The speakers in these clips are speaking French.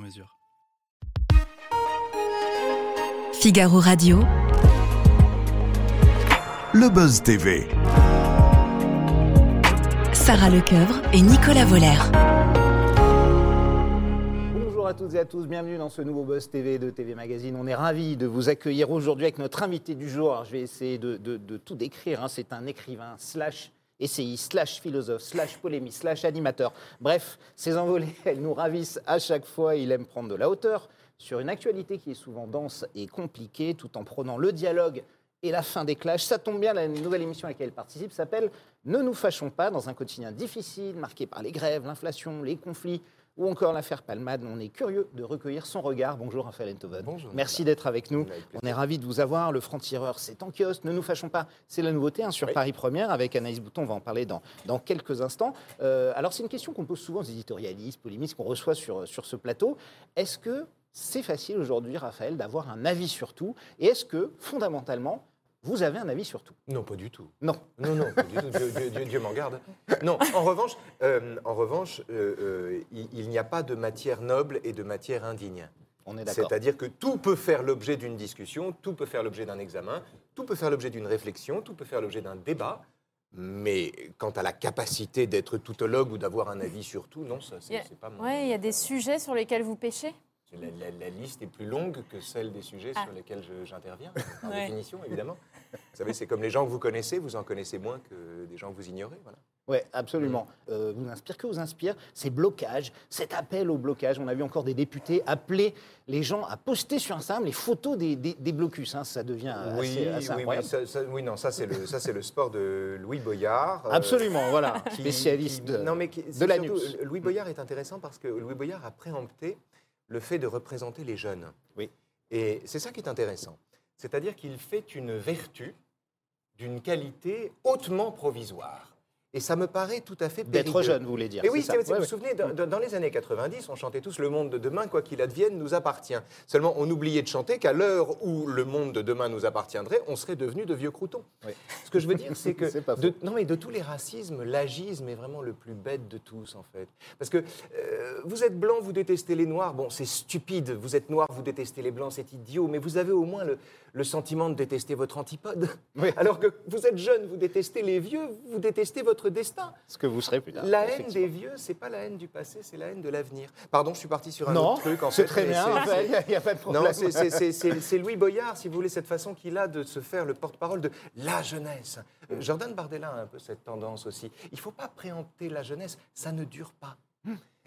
mesure. Figaro Radio. Le Buzz TV. Sarah Lecoeuvre et Nicolas Voller. Bonjour à toutes et à tous, bienvenue dans ce nouveau Buzz TV de TV Magazine. On est ravis de vous accueillir aujourd'hui avec notre invité du jour. Alors, je vais essayer de, de- de tout décrire. hein. C'est un écrivain slash essayiste, slash philosophe, slash polémiste, slash animateur. Bref, ses envolées, elles nous ravissent à chaque fois. Il aime prendre de la hauteur sur une actualité qui est souvent dense et compliquée, tout en prenant le dialogue et la fin des clashs. Ça tombe bien, la nouvelle émission à laquelle il participe s'appelle Ne nous fâchons pas, dans un quotidien difficile, marqué par les grèves, l'inflation, les conflits ou encore l'affaire Palmade. On est curieux de recueillir son regard. Bonjour Raphaël Enthoven. Bonjour. Merci d'être avec nous. On est ravis de vous avoir. Le franc-tireur, c'est en kiosque. Ne nous fâchons pas, c'est la nouveauté hein, sur Oui. Paris Première avec Anaïs Bouton. On va en parler dans, dans quelques instants. Euh, alors, c'est une question qu'on pose souvent aux éditorialistes, polémistes qu'on reçoit sur, sur ce plateau. Est-ce que c'est facile aujourd'hui, Raphaël, d'avoir un avis sur tout? Et est-ce que, fondamentalement, vous avez un avis sur tout Non, pas du tout. Non. Non, non, pas du tout. Dieu, Dieu- Dieu- Dieu m'en garde. Non, en revanche, euh, en revanche euh, euh, il, il n'y a pas de matière noble et de matière indigne. On est d'accord. C'est-à-dire que tout peut faire l'objet d'une discussion, tout peut faire l'objet d'un examen, tout peut faire l'objet d'une réflexion, tout peut faire l'objet d'un débat. Mais quant à la capacité d'être toutologue ou d'avoir un avis sur tout, non, ça, c'est a- pas mon. Ouais, il y a des sujets sur lesquels vous pêchez? La, la- la liste est plus longue que celle des sujets Ah. sur lesquels je- j'interviens, par Ouais. définition, évidemment. Vous savez, c'est comme les gens que vous connaissez, vous en connaissez moins que des gens que vous ignorez. Voilà. Oui, absolument. Euh, vous inspire que vous inspire ces blocages, cet appel au blocage. On a vu encore des députés appeler les gens à poster sur Instagram les photos des, des- des blocus. hein. Ça devient oui, assez, assez oui, oui, incroyable. ça- ça- oui, non, ça c'est le, ça, c'est le sport de Louis Boyard. euh, Absolument, voilà. qui- Spécialiste qui- de, non, mais qui- de c'est la surtout- news. Louis Boyard est intéressant parce que Louis Boyard a préempté le fait de représenter les jeunes. Oui. Et c'est ça qui est intéressant. C'est-à-dire qu'il fait une vertu d'une qualité hautement provisoire. Et ça me paraît tout à fait D'être périlleux. jeune, vous voulez dire. Et oui, ça. vous Ouais, vous souvenez, dans, les années 90, on chantait tous Le monde de demain, quoi qu'il advienne, nous appartient. Seulement, on oubliait de chanter qu'à l'heure où le monde de demain nous appartiendrait, on serait devenus de vieux croutons. Oui. Ce que je veux dire, c'est que de, non, mais de tous les racismes, l'agisme est vraiment le plus bête de tous, en fait. Parce que euh, vous êtes blanc, vous détestez les noirs, bon, c'est stupide. Vous êtes noir, vous détestez les blancs, c'est idiot. Mais vous avez au moins le, le sentiment de détester votre antipode. Oui. Alors que vous êtes jeune, vous détestez les vieux, vous détestez votre destin. Ce que vous serez plus tard. La haine des vieux, c'est pas la haine du passé, c'est la haine de l'avenir. Pardon, je suis parti sur un Non, autre truc. en c'est très bien, c'est- il n'y a, pas de problème. C'est- c'est- c'est c'est- c'est Louis Boyard, si vous voulez, cette façon qu'il a de se faire le porte-parole de la jeunesse. Euh, Jordan Bardella a un peu cette tendance aussi. Il ne faut pas préempter la jeunesse, ça ne dure pas.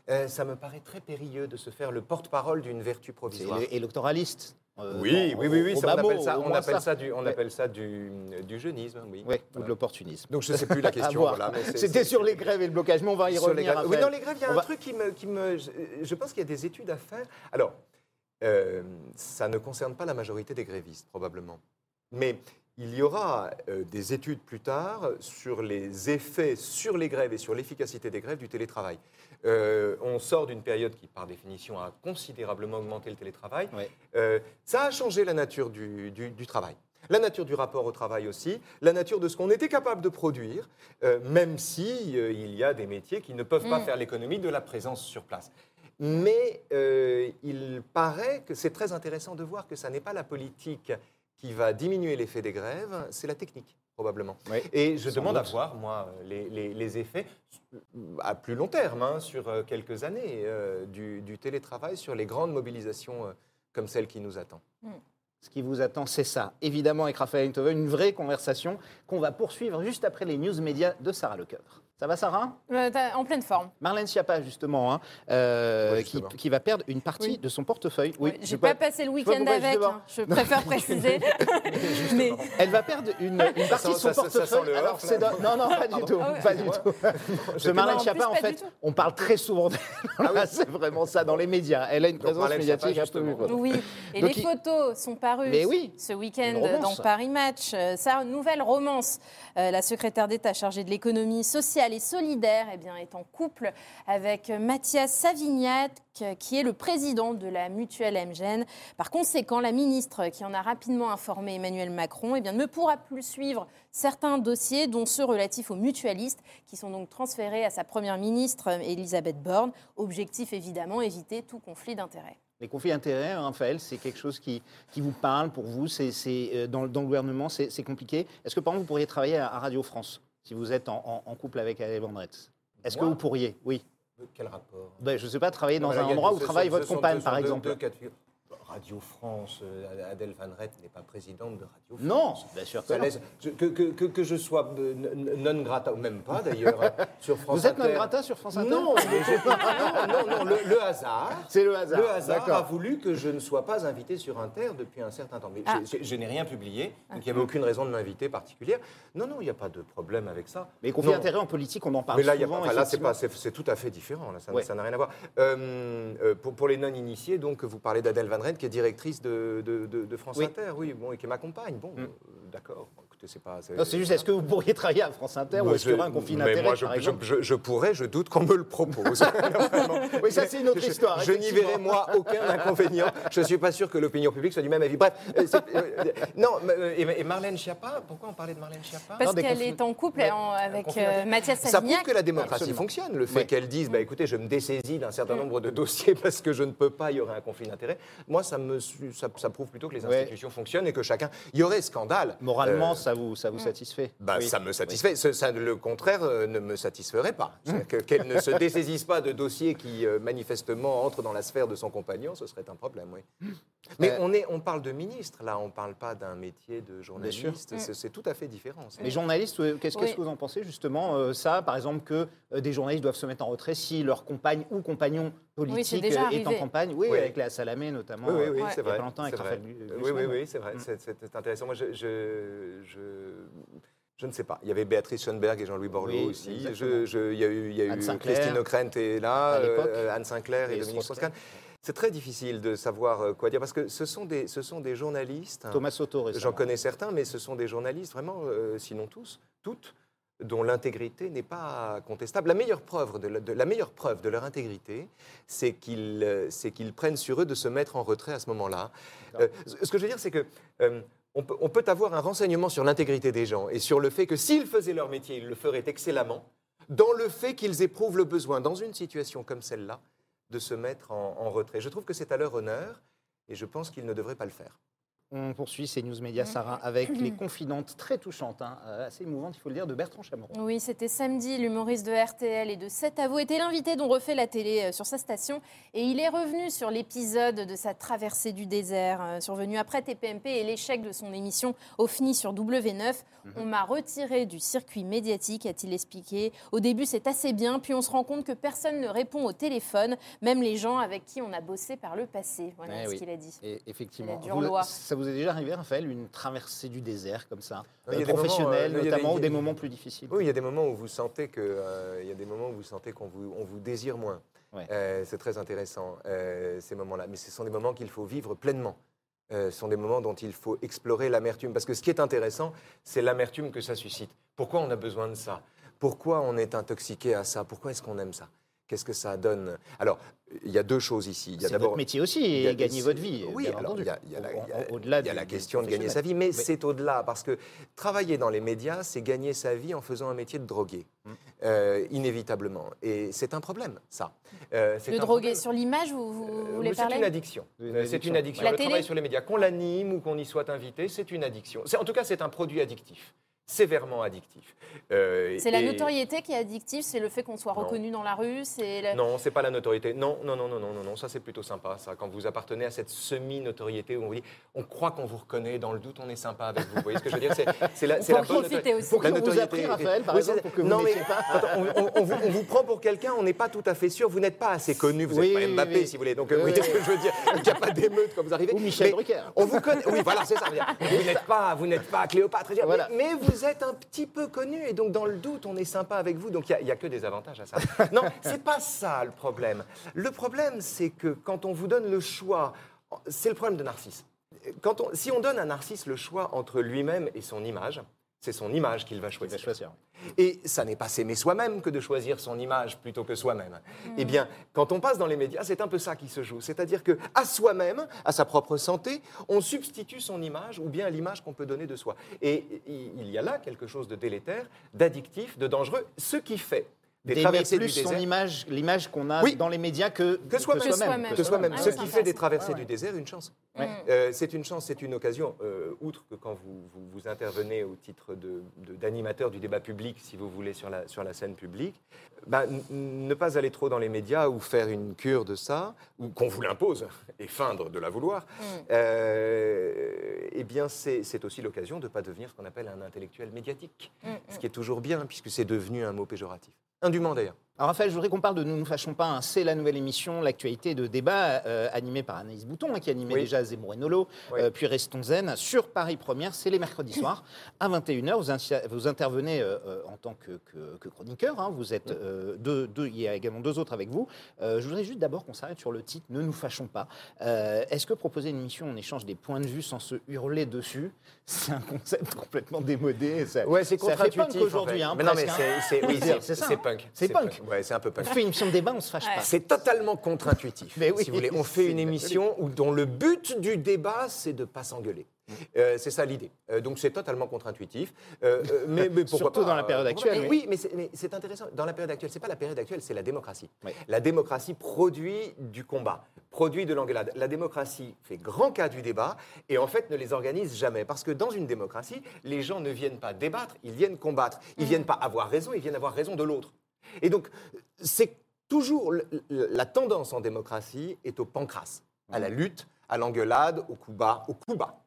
Euh, ça me paraît très périlleux de se faire le porte-parole d'une vertu C'est provisoire. éle- électoraliste. Euh, Oui, en- oui, oui, oui, ça, on appelle ça, on appelle ça. ça du, on Ouais. appelle ça du, du jeunisme, oui. Ou de l'opportunisme. Donc je ne sais plus la question. voilà, C'était sur les grèves et le blocage, mais on va y Sur revenir. Oui, dans les grèves, il y a On un va- truc qui me. Qui me je, je pense qu'il y a des études à faire. Alors, euh, ça ne concerne pas la majorité des grévistes, probablement. Mais il y aura euh, des études plus tard sur les effets sur les grèves et sur l'efficacité des grèves du télétravail. Euh, on sort d'une période qui, par définition, a considérablement augmenté le télétravail. Euh, ça a changé la nature du, du- du travail. La nature du rapport au travail aussi, la nature de ce qu'on était capable de produire, euh, même si euh, il y a des métiers qui ne peuvent pas Mm. faire l'économie de la présence sur place. Mais euh, il paraît que c'est très intéressant de voir que ça n'est pas la politique qui va diminuer l'effet des grèves, c'est la technique, probablement. Oui. Et je demande à doute. voir, moi, les, les- les effets à plus long terme, hein, sur euh, quelques années, euh, du, du télétravail sur les grandes mobilisations euh, comme celle qui nous attend. Ce qui vous attend, c'est ça. Évidemment, avec Raphaël Enthoven, une vraie conversation qu'on va poursuivre juste après les news médias de Sarah Lecoeuvre. Ça va, Sarah? Euh, en pleine forme. Marlène Schiappa, justement, hein, euh, Ouais, qui, justement. qui va perdre une partie Oui. de son portefeuille. Ouais, je J'ai pas passé le je week-end avec, hein, je préfère préciser. Mais Elle va perdre une, une partie de son ça- ça portefeuille. le Alors, là. Non, non, pas du tout. Ah ouais. Pas du tout. Que Marlène Schiappa, en fait, on parle très souvent d'elle. Là, C'est vraiment ça dans les médias. Elle a une présence Marlène médiatique mieux. Oui, et les photos sont parues Mais oui, ce week-end dans Paris Match. Euh, Sa nouvelle romance, la secrétaire d'État chargée de l'économie sociale et solidaire, eh bien, est en couple avec Mathias Savignac, qui est le président de la mutuelle MGN. Par conséquent, la ministre, qui en a rapidement informé Emmanuel Macron, eh bien, ne pourra plus suivre certains dossiers, dont ceux relatifs aux mutualistes, qui sont donc transférés à sa première ministre, Elisabeth Borne. Objectif évidemment, éviter tout conflit d'intérêts. Les conflits d'intérêts, hein, Raphaël, c'est quelque chose qui, qui vous parle pour vous. C'est euh, dans, le gouvernement, c'est compliqué. Est-ce que par exemple vous pourriez travailler à Radio France? Si vous êtes en, en- en couple avec Adèle Vendretz Est-ce que vous pourriez? Oui. Quel rapport? Ben, je ne sais pas, travailler dans un endroit où travaille votre compagne, par exemple. deux. Radio France, euh, Adèle Van Rett n'est pas présidente de Radio France. Non, bien sûr que laisse- que, que, que, je sois euh, non grata, ou même pas d'ailleurs, sur France Vous êtes non Inter. grata sur France Inter Non, mais je- non, non, non, le, le hasard. C'est le hasard. Le hasard a voulu que je ne sois pas invité sur Inter depuis un certain temps. Mais Ah. je n'ai rien publié, donc il n'y avait aucune raison de m'inviter particulière. Non, non, il n'y a pas de problème avec ça. Mais les conflits Non. d'intérêts en politique, on en parle Mais là, il y a souvent. pas- là, c'est pas, c'est, tout à fait différent. Là, ça Ouais. n'a rien à voir. Euh, pour, pour les non-initiés, donc, vous parlez d'Adèle Van Rett, qui est directrice de, de- de- de France Oui. Inter, oui, bon, et qui m'accompagne. Bon, Mm. euh, d'accord. C'est pas. Non, c'est juste, est-ce que vous pourriez travailler à France Inter ou est-ce qu'il y aura je- un conflit mais d'intérêts moi, je, par je- exemple je- je pourrais, je doute qu'on me le propose. Oui, ça, c'est une autre Je- histoire, Je, n'y verrai, moi, aucun inconvénient. Je ne suis pas sûr que l'opinion publique soit du même avis. Bref, euh, c'est- euh, non, mais, euh, et, et Marlène Schiappa, pourquoi on parlait de Marlène Schiappa Parce qu'elle conflits- est en couple Ouais, en- avec euh. Mathias Ça prouve Savignac. que la démocratie Absolument. fonctionne. Le fait Ouais. qu'elle dise, bah, écoutez, je me dessaisis d'un certain nombre de dossiers parce que je ne peux pas, il y aurait un conflit d'intérêts. Moi, ça, me, ça, ça prouve plutôt que les Ouais. institutions fonctionnent et que chacun. Il y aurait scandale. Moralement, Euh, ça vous, ça vous satisfait? Bah, Oui. Ça me satisfait. Ce- ça, le contraire euh, ne me satisferait pas. Que- Qu'elle ne se dessaisisse pas de dossiers qui, euh, manifestement, entrent dans la sphère de son compagnon, ce serait un problème, oui. Mais Euh, on, est, on parle de ministre, là, on ne parle pas d'un métier de journaliste. C'est tout à fait différent. ça. Les journalistes, qu'est-ce que vous en pensez justement euh, ça, par exemple, que euh, des journalistes doivent se mettre en retrait si leur compagne ou compagnon politique déjà euh, est en campagne Oui, Oui. avec Léa Salamé notamment. Oui, oui, oui, euh, c'est il y a vrai. longtemps avec vrai. Oui, oui, oui, c'est vrai. Mm. C'est- intéressant. Moi, je, je, je, je ne sais pas. Il y avait Béatrice Schoenberg et Jean-Louis Borloo Oui, aussi. exactement. Je, je- il y a eu, il y a Anne eu Sinclair. Christine Ockrent est là, euh, Anne Sinclair et, Et Dominique Strauss-Kahn. Strauss-Kahn. C'est très difficile de savoir quoi dire parce que ce sont des, ce sont des journalistes. Thomas Soto. J'en connais certains, mais ce sont des journalistes, vraiment, euh, sinon tous, toutes, dont l'intégrité n'est pas contestable. La meilleure preuve de, la- de- la meilleure preuve de leur intégrité, c'est qu'ils euh, c'est qu'ils prennent sur eux de se mettre en retrait à ce moment-là. Euh, ce ce que je veux dire, c'est que euh, on, peut, on peut avoir un renseignement sur l'intégrité des gens et sur le fait que s'ils faisaient leur métier, ils le feraient excellemment, dans le fait qu'ils éprouvent le besoin, dans une situation comme celle-là, de se mettre en, en retrait. Je trouve que c'est à leur honneur et je pense qu'ils ne devraient pas le faire. On poursuit ces news médias, Sarah, avec les confidantes très touchantes, hein, euh, assez émouvantes, il faut le dire, de Bertrand Chameron. Oui, c'était samedi. L'humoriste de RTL et de 7 à vous était l'invité dont refait la télé euh, sur sa station. Et il est revenu sur l'épisode de sa traversée du désert, euh, survenu après TPMP et l'échec de son émission OFNI sur W9. On m'a retiré du circuit médiatique, a-t-il expliqué. Au début, c'est assez bien, puis on se rend compte que personne ne répond au téléphone, même les gens avec qui on a bossé par le passé. Voilà Eh ce oui. qu'il a dit. Et effectivement, a vous- ça vous est déjà arrivé, Raphaël, une traversée du désert comme ça, a euh, moments, professionnelle euh, a des- notamment, ou des moments plus difficiles Oui, il y a des moments où vous sentez que, euh, il y a des moments où vous sentez qu'on vous, on vous désire moins. Ouais. Euh, c'est très intéressant euh, ces moments-là, mais ce sont des moments qu'il faut vivre pleinement. Euh, ce sont des moments dont il faut explorer l'amertume, parce que ce qui est intéressant, c'est l'amertume que ça suscite. Pourquoi on a besoin de ça? Pourquoi on est intoxiqué à ça? Pourquoi est-ce qu'on aime ça? Qu'est-ce que ça donne? Alors, il y a deux choses ici. Il y a C'est votre métier aussi, et gagner votre vie, Oui, il y a, il y a la, au-delà il y a question de gagner sa vie, mais c'est au-delà, parce que travailler dans les médias, c'est gagner sa vie en faisant un métier de drogué, Mm. euh, inévitablement. Et c'est un problème, ça. Euh, c'est Le problème. sur l'image, vous, vous Euh, voulez c'est parler une addiction. Une Euh, C'est addiction. une addiction. La le télé travail sur les médias, qu'on l'anime ou qu'on y soit invité, c'est une addiction. C'est- En tout cas, c'est un produit addictif. Sévèrement addictif. Euh, C'est la et- notoriété qui est addictive, c'est le fait qu'on soit Non. reconnu dans la rue, c'est le- Non, c'est pas la notoriété. Non, non, non, non, non, non, non. Ça, c'est plutôt sympa, ça. Quand vous appartenez à cette semi-notoriété où on vous dit, on croit qu'on vous reconnaît, dans le doute, on est sympa avec vous. Vous voyez ce que je veux dire? C'est la, c'est la bonne notoriété. aussi. Pour La on vous a notoriété- pris, Raphaël, par Oui, exemple, c'est- pour que vous non, mais n'étiez pas attends, on, on- on vous, on vous prend pour quelqu'un, on n'est pas tout à fait sûr. Vous n'êtes pas assez connu, vous n'êtes oui, pas Mbappé, oui. si vous voulez. Donc, euh, vous Oui, voyez ce que je veux dire? Il n'y a pas d'émeute quand vous arrivez. Ou Michel Drucker. On vous connaît. Oui, voilà, c'est ça. Vous n'êtes pas, vous n'êtes pas Cléopâtre. mais, mais vous êtes un petit peu connu, et donc dans le doute, on est sympa avec vous. Donc il n'y a, que des avantages à ça. Non, c'est pas ça le problème. Le problème, c'est que quand on vous donne le choix, c'est le problème de Narcisse. Quand on, si on donne à Narcisse le choix entre lui-même et son image, c'est son image qu'il va Il choisir. va choisir. Et ça n'est pas s'aimer soi-même que de choisir son image plutôt que soi-même. Eh bien, quand on passe dans les médias, c'est un peu ça qui se joue. C'est-à-dire que à soi-même, à sa propre santé, on substitue son image ou bien l'image qu'on peut donner de soi. Et il y a là quelque chose de délétère, d'addictif, de dangereux, ce qui fait des D'aimer traversées plus du désert. son image, l'image qu'on a Oui. dans les médias que, Que soi-même. Que. Que soi-même. Ah Ce qui fait des traversées ouais. du désert une chance. Ouais. Euh, c'est une chance, c'est une occasion, euh, outre que quand vous, vous, vous intervenez au titre de- de- d'animateur du débat public, si vous voulez, sur la, sur la scène publique, ben, n- ne pas aller trop dans les médias ou faire une cure de ça, ou qu'on vous l'impose, et feindre de la vouloir, Mm. euh, eh bien, c'est c'est aussi l'occasion de ne pas devenir ce qu'on appelle un intellectuel médiatique, Mm, mm. ce qui est toujours bien, puisque c'est devenu un mot péjoratif. Indûment d'ailleurs. Alors Raphaël, je voudrais qu'on parle de Nous ne fâchons pas. hein. C'est la nouvelle émission, l'actualité de débat euh, animée par Anaïs Bouton, hein, qui animait Oui. déjà Zemmour et Nolo, Oui. euh, puis Restons Zen, sur Paris Première. C'est les mercredis soirs à 21h. Vous, intervenez euh, en tant que, que- que chroniqueur. hein. Vous êtes deux, deux- il y a également deux autres avec vous. Je voudrais juste d'abord qu'on s'arrête sur le titre Ne nous fâchons pas. Est-ce que proposer une émission on échange des points de vue sans se hurler dessus, c'est un concept complètement démodé ça- Ouais, c'est contre-intuitif. en fait. mais non, mais c'est oui, punk. C'est punk. Ouais, c'est un peu On punk. fait une émission de débat, on se fâche Ouais. pas. C'est totalement contre-intuitif. Mais oui, si vous voulez, on fait une émission où, dont le but du débat, c'est de ne pas s'engueuler. Euh, c'est ça l'idée. Euh, donc c'est totalement contre-intuitif. Euh, mais, mais pourquoi Surtout pas, dans la période actuelle, pas. oui. Mais c'est- intéressant. Dans la période actuelle, c'est pas la période actuelle, c'est la démocratie. Oui. La démocratie produit du combat, produit de l'engueulade. La démocratie fait grand cas du débat et en fait ne les organise jamais. Parce que dans une démocratie, les gens ne viennent pas débattre, ils viennent combattre. Ils viennent pas avoir raison, ils viennent avoir raison de l'autre. Et donc, c'est toujours la tendance en démocratie est au pancras, à la lutte, à l'engueulade, au coup bas, au coup bas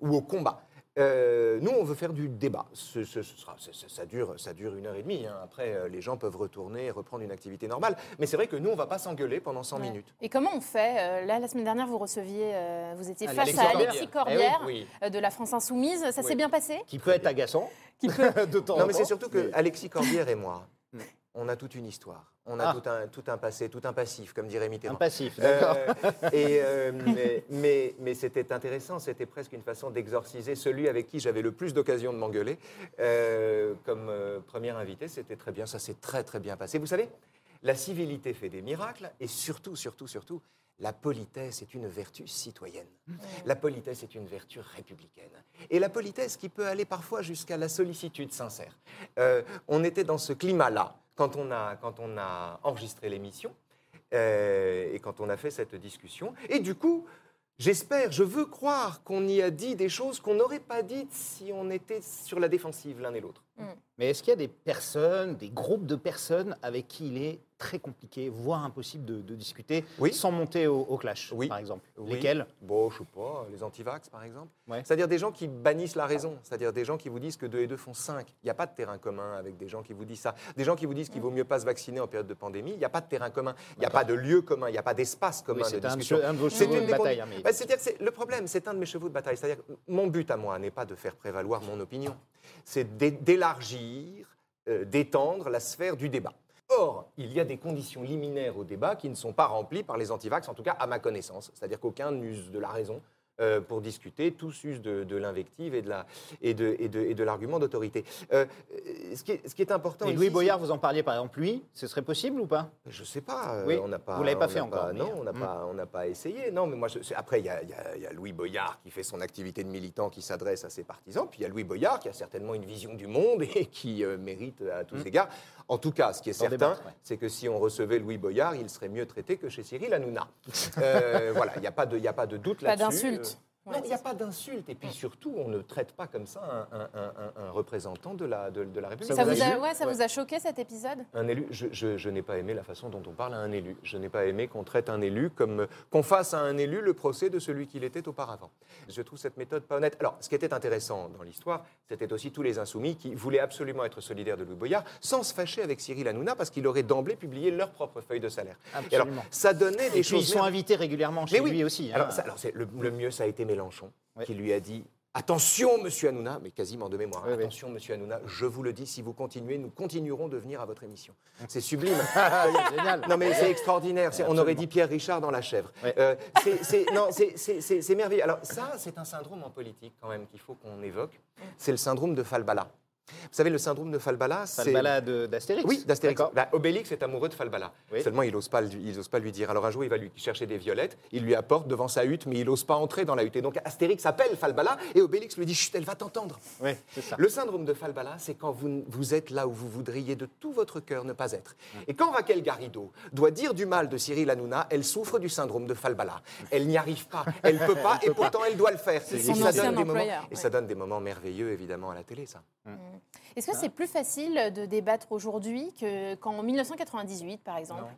ou au combat. Euh, nous, on veut faire du débat. Ce, ce- ce sera, ce- ce- ça, dure, ça dure une heure et demie. hein. Après, euh, les gens peuvent retourner et reprendre une activité normale. Mais c'est vrai que nous, on ne va pas s'engueuler pendant 100 Ouais. minutes. Et comment on fait Euh, Là, la semaine dernière, vous receviez, vous étiez face Alexis à Corbière. Alexis Eh Corbière oui. de la France Insoumise. Ça s'est bien passé? Qui peut être agaçant. Qui peut- de temps Non, en mais c'est surtout que Mais- Alexis Corbière et moi. on a toute une histoire. On a Ah. tout, un, tout un passé, tout un passif, comme dirait Un Mitterrand. passif, d'accord. Euh, et, euh, mais mais, mais c'était intéressant, c'était presque une façon d'exorciser celui avec qui j'avais le plus d'occasion de m'engueuler. Euh, comme euh, premier invité, c'était très bien, ça s'est très très bien passé. Vous savez, la civilité fait des miracles et surtout, surtout, surtout, la politesse est une vertu citoyenne. La politesse est une vertu républicaine. Et la politesse qui peut aller parfois jusqu'à la sollicitude sincère. Euh, on était dans ce climat-là quand on a, quand on a enregistré l'émission euh, et quand on a fait cette discussion. Et du coup, j'espère, je veux croire qu'on y a dit des choses qu'on n'aurait pas dites si on était sur la défensive l'un et l'autre. Mais est-ce qu'il y a des personnes, des groupes de personnes avec qui il est très compliqué, voire impossible de, de discuter Oui. sans monter au, au clash, Oui. par exemple Oui. Lesquels? Bon, je sais pas, les antivax par exemple. Ouais. C'est-à-dire des gens qui bannissent la raison, c'est-à-dire des gens qui vous disent que 2 et 2 font 5. Il n'y a pas de terrain commun avec des gens qui vous disent ça. Des gens qui vous disent qu'il vaut mieux pas se vacciner en période de pandémie. Il n'y a pas de terrain commun, il n'y a pas de lieu commun, il n'y a pas d'espace commun de C'est un, de discussion. che- un de vos C'est chevaux de bataille. hein, mais- Bah, c'est-à-dire que c'est- le problème, c'est un de mes chevaux de bataille. C'est-à-dire mon but à moi n'est pas de faire prévaloir mon opinion, c'est d'é- d'élargir, euh, d'étendre la sphère du débat. Or, il y a des conditions liminaires au débat qui ne sont pas remplies par les antivax, en tout cas à ma connaissance. C'est-à-dire qu'aucun n'use de la raison euh, pour discuter, tous usent de, de l'invective et de la- et de, et de- et de l'argument d'autorité. Euh, ce, qui est, ce qui est important Et Louis Boyard, vous en parliez par exemple, lui, ce serait possible ou pas? Je sais pas. euh, Oui, on pas. vous l'avez pas fait encore, Non, on n'a Hmm. pas, on pas essayé. Non, mais moi, je- après, il y, a- y y Louis Boyard qui fait son activité de militant, qui s'adresse à ses partisans. Puis il y a Louis Boyard qui a certainement une vision du monde et qui euh, mérite à tous égards. En tout cas, ce qui est certain, ouais. c'est que si on recevait Louis Boyard, il serait mieux traité que chez Cyril Hanouna. Euh, voilà, il n'y a pas de, il y a pas de doute Pas là-dessus. d'insulte. Non, il n'y a pas d'insulte. Et puis surtout, on ne traite pas comme ça un, un- un- un représentant de la, de, de la République. Ça, vous a, élu- ouais, ça ouais. vous a choqué cet épisode? Un élu, je, je- je n'ai pas aimé la façon dont on parle à un élu. Je n'ai pas aimé qu'on traite un élu comme qu'on fasse à un élu le procès de celui qu'il était auparavant. Je trouve cette méthode pas honnête. Alors, ce qui était intéressant dans l'histoire, c'était aussi tous les insoumis qui voulaient absolument être solidaires de Louis Boyard, sans se fâcher avec Cyril Hanouna, parce qu'il aurait d'emblée publié leur propre feuille de salaire. Et alors, Absolument. ça donnait des Et puis choses. ils sont invités régulièrement chez Mais oui. lui aussi. hein. Alors, ça- alors, c'est le, le mieux, ça a été Mélenchon, qui lui a dit Attention, monsieur Hanouna, mais quasiment de mémoire, Oui, oui. attention, monsieur Hanouna, je vous le dis, si vous continuez, nous continuerons de venir à votre émission. C'est sublime. Génial. Non, mais c'est extraordinaire. On aurait dit Pierre Richard dans La Chèvre. Euh, c'est merveilleux. Alors, ça, c'est un syndrome en politique, quand même, qu'il faut qu'on évoque. C'est le syndrome de Falbala. Vous savez, le syndrome de Falbala, c'est. Falbala d'Astérix Oui, d'Astérix. Bah, Obélix est amoureux de Falbala. Oui. Seulement, il n'ose pas, lui- il ose pas lui dire. Alors un jour, il va lui chercher des violettes, il lui apporte devant sa hutte, mais il n'ose pas entrer dans la hutte. Et donc Astérix appelle Falbala et Obélix lui dit Chut, elle va t'entendre. Oui. Le syndrome de Falbala, c'est quand vous, vous êtes là où vous voudriez de tout votre cœur ne pas être. Et quand Raquel Garrido doit dire du mal de Cyril Hanouna, elle souffre du syndrome de Falbala. Elle n'y arrive pas, elle peut pas, et pourtant elle doit le faire. Et ça, donne des moments, et ouais. ça donne des moments merveilleux, évidemment, à la télé, ça. Est-ce que c'est plus facile de débattre aujourd'hui que- qu'en 1998, par exemple? Non,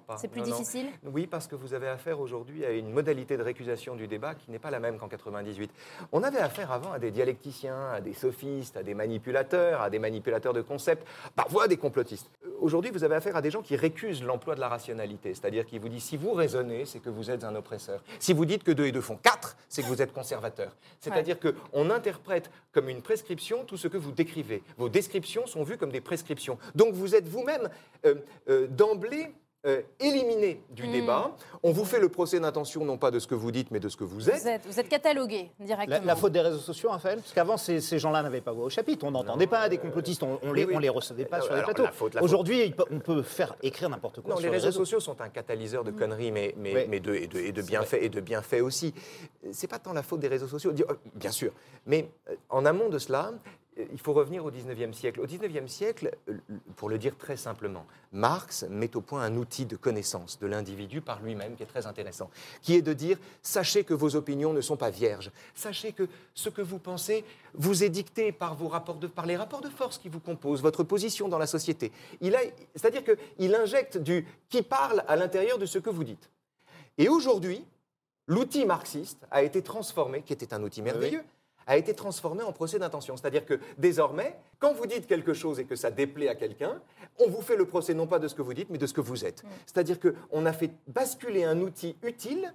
pas. C'est plus Non, non. difficile? Oui, parce que vous avez affaire aujourd'hui à une modalité de récusation du débat qui n'est pas la même qu'en 98. On avait affaire avant à des dialecticiens, à des sophistes, à des manipulateurs, à des manipulateurs de concepts, parfois à des complotistes. Euh, Aujourd'hui, vous avez affaire à des gens qui récusent l'emploi de la rationalité, c'est-à-dire qui vous disent si vous raisonnez, c'est que vous êtes un oppresseur. Si vous dites que 2 et 2 font 4, c'est que vous êtes conservateur. C'est-à-dire qu'on interprète comme une prescription tout ce que vous décrivez. Vos descriptions sont vues comme des prescriptions. Donc vous êtes vous-même euh, euh, d'emblée euh, éliminé du Mm. débat. On vous fait le procès d'intention, non pas de ce que vous dites, mais de ce que vous êtes. vous êtes, vous êtes catalogué La, directement. la faute des réseaux sociaux, Raphaël Parce qu'avant, ces, ces gens-là n'avaient pas voix au chapitre. On n'entendait pas des complotistes, on, on les, oui, oui. on les recevait pas Alors, sur les plateaux. la la Aujourd'hui, on peut faire écrire n'importe quoi Non, sur les réseaux sociaux sont un catalyseur de conneries, mais, mais, Oui. mais de, et de, et de C'est bienfaits et de bienfaits aussi. C'est pas tant la faute des réseaux sociaux, euh, bien sûr, mais euh, en amont de cela, euh, il faut revenir au 19e siècle. Au 19e siècle, euh, pour le dire très simplement, Marx met au point un outil de connaissance de l'individu par lui-même qui est très intéressant, qui est de dire sachez que vos opinions ne sont pas vierges, sachez que ce que vous pensez vous est dicté par vos rapports de, par les rapports de force qui vous composent, votre position dans la société. C'est-à-dire qu'il injecte du qui parle à l'intérieur de ce que vous dites. Et aujourd'hui, l'outil marxiste a été transformé, qui était un outil merveilleux, a été transformé en procès d'intention. C'est-à-dire que désormais, quand vous dites quelque chose et que ça déplaît à quelqu'un, on vous fait le procès non pas de ce que vous dites, mais de ce que vous êtes. C'est-à-dire qu'on a fait basculer un outil utile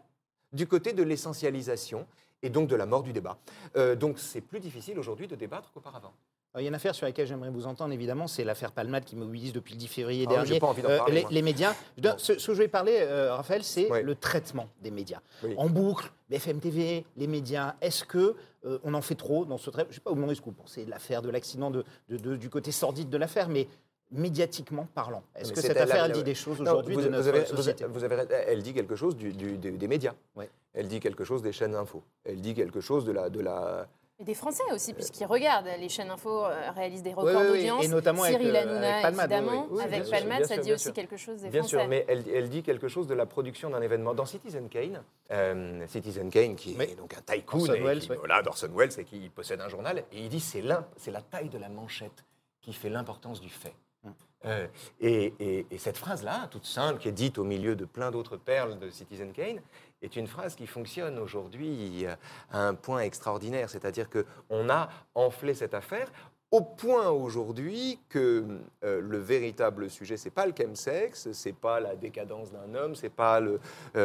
du côté de l'essentialisation et donc de la mort du débat. Euh, donc c'est plus difficile aujourd'hui de débattre qu'auparavant. Alors, Il y a une affaire sur laquelle j'aimerais vous entendre, évidemment, c'est l'affaire Palmade qui mobilise depuis le 10 février Ah dernier pas envie euh, parler, les, moi. les médias. Ce, ce que je vais parler, euh, Raphaël, c'est le traitement des médias. Oui. En boucle, BFM TV, les médias, est-ce que euh, on en fait trop dans ce traitement Je ne sais pas, vous demandez ce que vous pensez de l'affaire, de l'accident, de, de- de- du côté sordide de l'affaire, mais médiatiquement parlant, est-ce que cette affaire la- elle dit des choses aujourd'hui vous, de vous notre avez, société vous avez- elle dit quelque chose du- du- des, des médias. Ouais. Elle dit quelque chose des chaînes info. Elle dit quelque chose de la, de la, Et des Français aussi, puisqu'ils regardent. Les chaînes info euh, réalisent des records oui, oui, d'audience. et notamment avec, Cyril euh, Hanouna, avec Palmade, évidemment. oui, oui. Oui, avec bien sûr, Palmade, bien ça sûr, dit bien aussi sûr. quelque chose des Bien Français. sûr, mais elle, elle dit quelque chose de la production d'un événement. Dans Citizen Kane, euh, Citizen Kane, qui est donc un tycoon, Orson et Welles, qui, oui. voilà, d'Orson Welles, et qui possède un journal, et il dit c'est la taille de la manchette qui fait l'importance du fait. Hum. Euh, et, et- et cette phrase-là, toute simple, qui est dite au milieu de plein d'autres perles de Citizen Kane, est une phrase qui fonctionne aujourd'hui euh, à un point extraordinaire. C'est-à-dire qu'on a enflé cette affaire au point aujourd'hui que euh, le véritable sujet, c'est pas le chemsex, c'est pas la décadence d'un homme, c'est pas euh,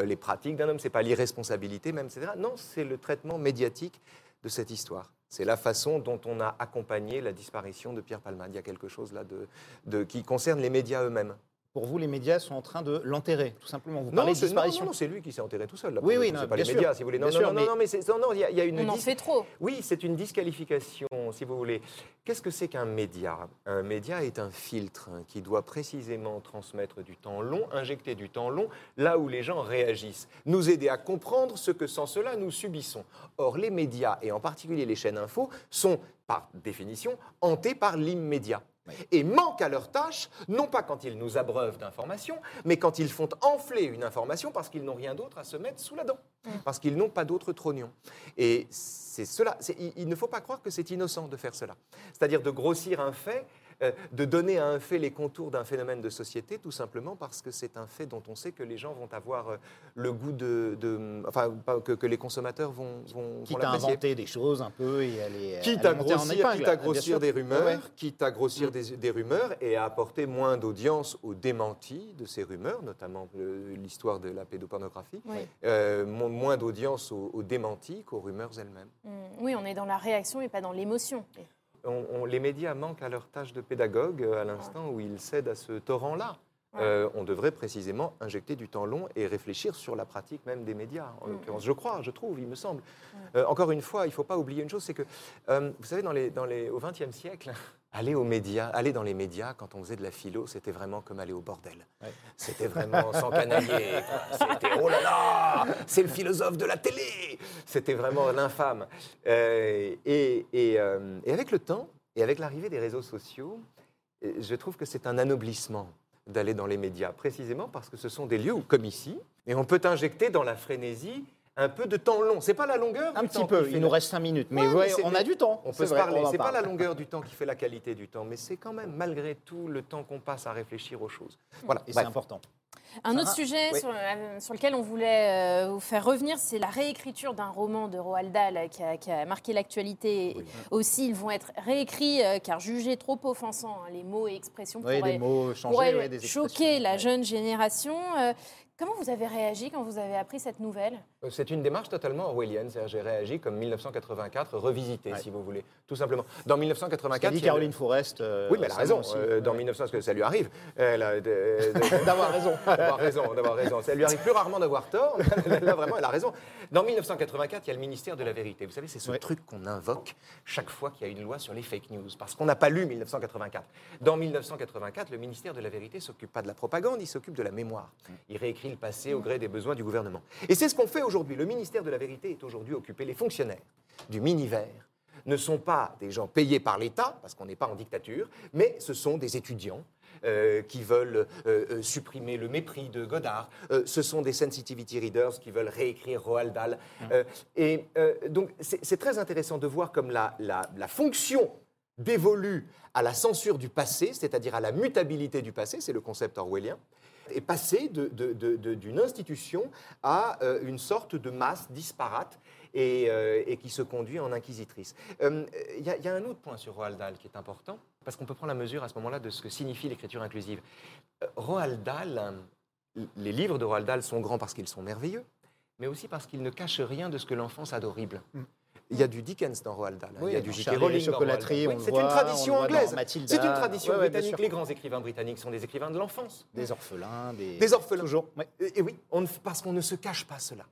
les pratiques d'un homme, c'est pas l'irresponsabilité même, etc. Non, c'est le traitement médiatique de cette histoire. C'est la façon dont on a accompagné la disparition de Pierre Palmade. Il y a quelque chose là de- qui concerne les médias eux-mêmes. Pour vous, les médias sont en train de l'enterrer, tout simplement. Vous Non, parlez de c'est- non, disparition. non, non, c'est lui qui s'est enterré tout seul. Là, Oui, oui, non, c'est pas bien les sûr. médias, si vous voulez. Non, Bien non, sûr, non, mais- non, mais non, non, il y a, il y a une On en dis- fait trop. Oui, c'est une disqualification, si vous voulez. Qu'est-ce que c'est qu'un média? Un média est un filtre qui doit précisément transmettre du temps long, injecter du temps long là où les gens réagissent, nous aider à comprendre ce que sans cela nous subissons. Or, les médias, et en particulier les chaînes info, sont par définition hantés par l'immédiat. Et manquent à leur tâche, non pas quand ils nous abreuvent d'informations, mais quand ils font enfler une information parce qu'ils n'ont rien d'autre à se mettre sous la dent, parce qu'ils n'ont pas d'autre trognon. Et c'est cela. Il, il ne faut pas croire que c'est innocent de faire cela. C'est-à-dire de grossir un fait, de donner à un fait les contours d'un phénomène de société, tout simplement parce que c'est un fait dont on sait que les gens vont avoir euh, le goût de, de- enfin, que, que les consommateurs vont, vont, vont Quitte à l'apprécier. inventer des choses un peu et aller. Quitte aller à, en épingle, quitte à bien grossir des rumeurs, Ouais, quitte à grossir des, des rumeurs et à apporter moins d'audience aux démentis de ces rumeurs, notamment euh, l'histoire de la pédopornographie, Oui. euh, mo- moins d'audience aux, aux démentis qu'aux rumeurs elles-mêmes. Mm. Oui, on est dans la réaction et pas dans l'émotion. On- on- les médias manquent à leur tâche de pédagogue euh, à l'instant où ils cèdent à ce torrent-là. Euh, on devrait précisément injecter du temps long et réfléchir sur la pratique même des médias, en Mm. l'occurrence. Je crois, je trouve, il me semble. Euh, encore une fois, il ne faut pas oublier une chose, c'est que, euh, vous savez, dans les, dans les, au XXe siècle, aller aux médias, aller dans les médias quand on faisait de la philo, c'était vraiment comme aller au bordel. Ouais. C'était vraiment sans canailler. quoi. C'était oh là là, c'est le philosophe de la télé. C'était vraiment l'infâme. Euh, et, et, euh, et avec le temps, et avec l'arrivée des réseaux sociaux, euh, je trouve que c'est un anoblissement d'aller dans les médias, précisément parce que ce sont des lieux où, comme ici, et on peut injecter dans la frénésie un peu de temps long. C'est pas la longueur. Un du petit temps peu, il nous reste 5 minutes, mais Ouais, mais on a du temps. on peut se vrai, parler. C'est pas parle. la longueur du temps qui fait la qualité du temps, mais c'est quand même malgré tout le temps qu'on passe à réfléchir aux choses. Voilà. Et c'est important. Un autre sujet Oui. sur, euh, sur lequel on voulait euh, vous faire revenir, c'est la réécriture d'un roman de Roald Dahl euh, qui a, qui a marqué l'actualité. Oui. Aussi, ils vont être réécrits euh, car jugés trop offensants. hein, les mots et expressions Oui, pourraient, mots changés, pourraient ouais, des choquer la jeune génération. Euh, comment vous avez réagi quand vous avez appris cette nouvelle? C'est une démarche totalement orwellienne. C'est-à-dire, j'ai réagi comme 1984, revisité, Ouais. si vous voulez, tout simplement. Dans Ce qu'a 1984, dit Caroline Forest. euh, Oui, mais elle a raison. aussi. euh, dans Ouais. 1900, parce que ça lui arrive. D'avoir raison. d'avoir raison, d'avoir raison. Ça lui arrive plus rarement d'avoir tort, mais là vraiment, elle a raison. Dans 1984, il y a le ministère de la Vérité. Vous savez, c'est ce Ouais. truc qu'on invoque chaque fois qu'il y a une loi sur les fake news, parce qu'on n'a pas lu 1984. Dans 1984, le ministère de la Vérité s'occupe pas de la propagande, il s'occupe de la mémoire. Il réécrit le passé au gré des besoins du gouvernement. Et c'est ce qu'on fait aujourd'hui. Le ministère de la Vérité est aujourd'hui occupé. Les fonctionnaires du Miniver ne sont pas des gens payés par l'État, parce qu'on n'est pas en dictature, mais ce sont des étudiants euh, qui veulent euh, euh, supprimer le mépris de Godard. Ce sont des sensitivity readers qui veulent réécrire Roald Dahl. Euh, et donc, c'est c'est très intéressant de voir comme la, la- la fonction dévolue à la censure du passé, c'est-à-dire à la mutabilité du passé, c'est le concept orwellien, est de- d'une institution à euh, une sorte de masse disparate et, euh, qui se conduit en inquisitrice. Euh, Il y, a- un autre point sur Roald Dahl qui est important, parce qu'on peut prendre la mesure à ce moment-là de ce que signifie l'écriture inclusive. Roald Dahl, les livres de Roald Dahl sont grands parce qu'ils sont merveilleux, mais aussi parce qu'ils ne cachent rien de ce que l'enfance a d'horrible. Il y a du Dickens dans Roald Dahl, hein. Oui, il y a du J.K. Rowling Oui, C'est voit, une on tradition anglaise. C'est une tradition Ouais, ouais, bien britannique. Les grands écrivains britanniques sont des écrivains de l'enfance. Des orphelins, des. Des orphelins. Toujours. ouais. Et, oui, on ne- parce qu'on ne se cache pas cela.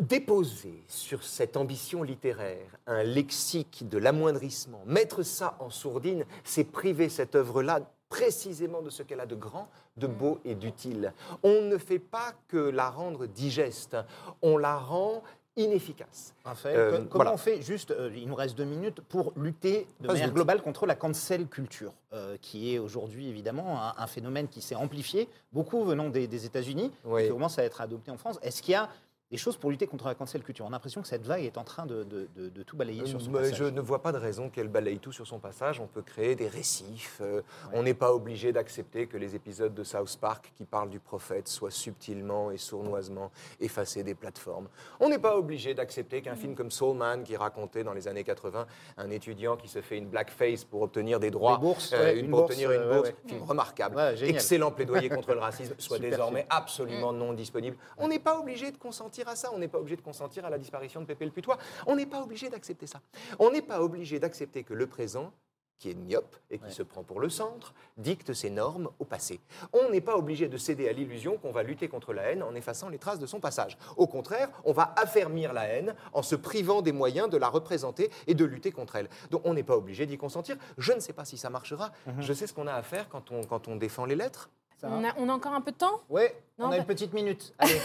Déposer sur cette ambition littéraire un lexique de l'amoindrissement, mettre ça en sourdine, c'est priver cette œuvre-là précisément de ce qu'elle a de grand, de beau et d'utile. On ne fait pas que la rendre digeste, on la rend inefficace. Raphaël, Euh, co- comment voilà. on fait, juste, euh, il nous reste deux minutes, pour lutter de Pas manière vite. globale contre la cancel culture, euh, qui est aujourd'hui évidemment un, un phénomène qui s'est amplifié, beaucoup venant des, des États-Unis, Oui. qui commence à être adopté en France. Est-ce qu'il y a des choses pour lutter contre la cancel culture On a l'impression que cette vague est en train de, de- de- de tout balayer sur son Mais passage. je ne vois pas de raison qu'elle balaye tout sur son passage. On peut créer des récifs. euh, On n'est pas obligé d'accepter que les épisodes de South Park qui parlent du prophète soient subtilement et sournoisement effacés des plateformes. On n'est pas obligé d'accepter qu'un film comme Soul Man, qui racontait dans les années 80 un étudiant qui se fait une blackface pour obtenir des droits, bourses, euh, ouais, une- une pour bourse, obtenir une euh, ouais, bourse, ouais. film remarquable, excellent plaidoyer contre le racisme, soit Super désormais film. absolument non disponible. On n'est pas obligé de consentir à ça. On n'est pas obligé de consentir à la disparition de Pépé le Putois. On n'est pas obligé d'accepter ça. On n'est pas obligé d'accepter que le présent, qui est myope et qui Ouais. se prend pour le centre, dicte ses normes au passé. On n'est pas obligé de céder à l'illusion qu'on va lutter contre la haine en effaçant les traces de son passage. Au contraire, on va affermir la haine en se privant des moyens de la représenter et de lutter contre elle. Donc on n'est pas obligé d'y consentir. Je ne sais pas si ça marchera. Je sais ce qu'on a à faire quand on, quand on défend les lettres. Ça on a, on a encore un peu de temps? Oui, on a bah- une petite minute. Allez.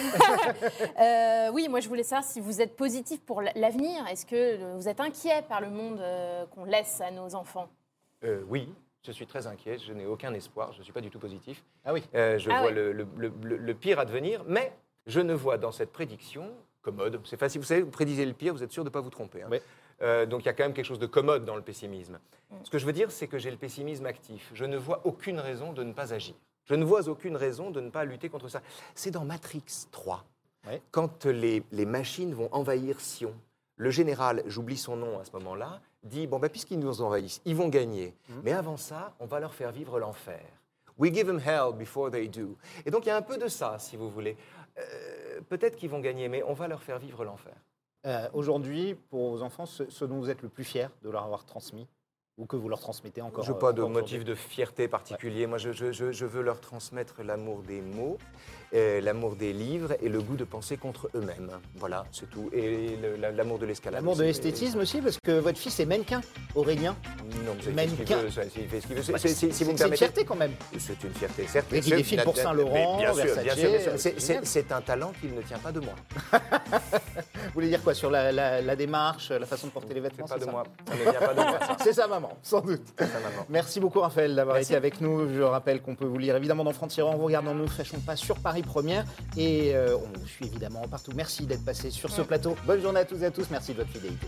Euh, Oui, moi je voulais savoir si vous êtes positif pour l'avenir. Est-ce que vous êtes inquiet par le monde euh, qu'on laisse à nos enfants? Euh, oui, Je suis très inquiet, je n'ai aucun espoir, je ne suis pas du tout positif. Ah oui. Euh, je Ah vois le, le- le- le- pire advenir, mais je ne vois dans cette prédiction commode. C'est facile, vous savez, vous prédisez le pire, vous êtes sûr de ne pas vous tromper. hein. Euh, donc il y a quand même quelque chose de commode dans le pessimisme. Mm. Ce que je veux dire, c'est que j'ai le pessimisme actif. Je ne vois aucune raison de ne pas agir. Je ne vois aucune raison de ne pas lutter contre ça. C'est dans Matrix 3, Ouais. quand les, les machines vont envahir Sion. Le général, j'oublie son nom à ce moment-là, dit bon ben puisqu'ils nous envahissent, ils vont gagner. Mhm. Mais avant ça, on va leur faire vivre l'enfer. We give them hell before they do. Et donc il y a un peu de ça, si vous voulez. Euh, Peut-être qu'ils vont gagner, mais on va leur faire vivre l'enfer. Euh, Aujourd'hui, pour vos enfants, ce, ce dont vous êtes le plus fier de leur avoir transmis, ou que vous leur transmettez encore Je n'ai euh, pas de encore motif de fierté particulier. Moi, je, je- je- veux leur transmettre l'amour des mots, euh, l'amour des livres et le goût de penser contre eux-mêmes. Voilà, c'est tout. Et l'amour de l'escalade. L'amour de l'esthétisme aussi, parce que votre fils est mannequin, Aurélien. Non, mais il Mannequin. veut, ça, il fait ce qu'il veut. C'est- si- une permettez- fierté quand même. C'est une fierté, certes. Qu'il Je- défile pour mais- Saint-Laurent, mais bien sûr, bien sûr, bien sûr. c'est un talent qu'il ne tient pas de moi. Vous voulez dire quoi sur la, la- la démarche, la façon de porter les C'est vêtements pas c'est de ça moi. Ça ne vient pas de moi, ça. C'est sa maman, sans doute. Maman. Merci beaucoup Raphaël d'avoir été avec nous. Je rappelle qu'on peut vous lire évidemment dans Franc-Tireur en vous regardant Ne nous fâchons pas sur Paris Première. Et euh, on vous suit évidemment partout. Merci d'être passé sur ce plateau. Bonne journée à tous et à tous. Merci de votre fidélité.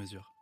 mesure.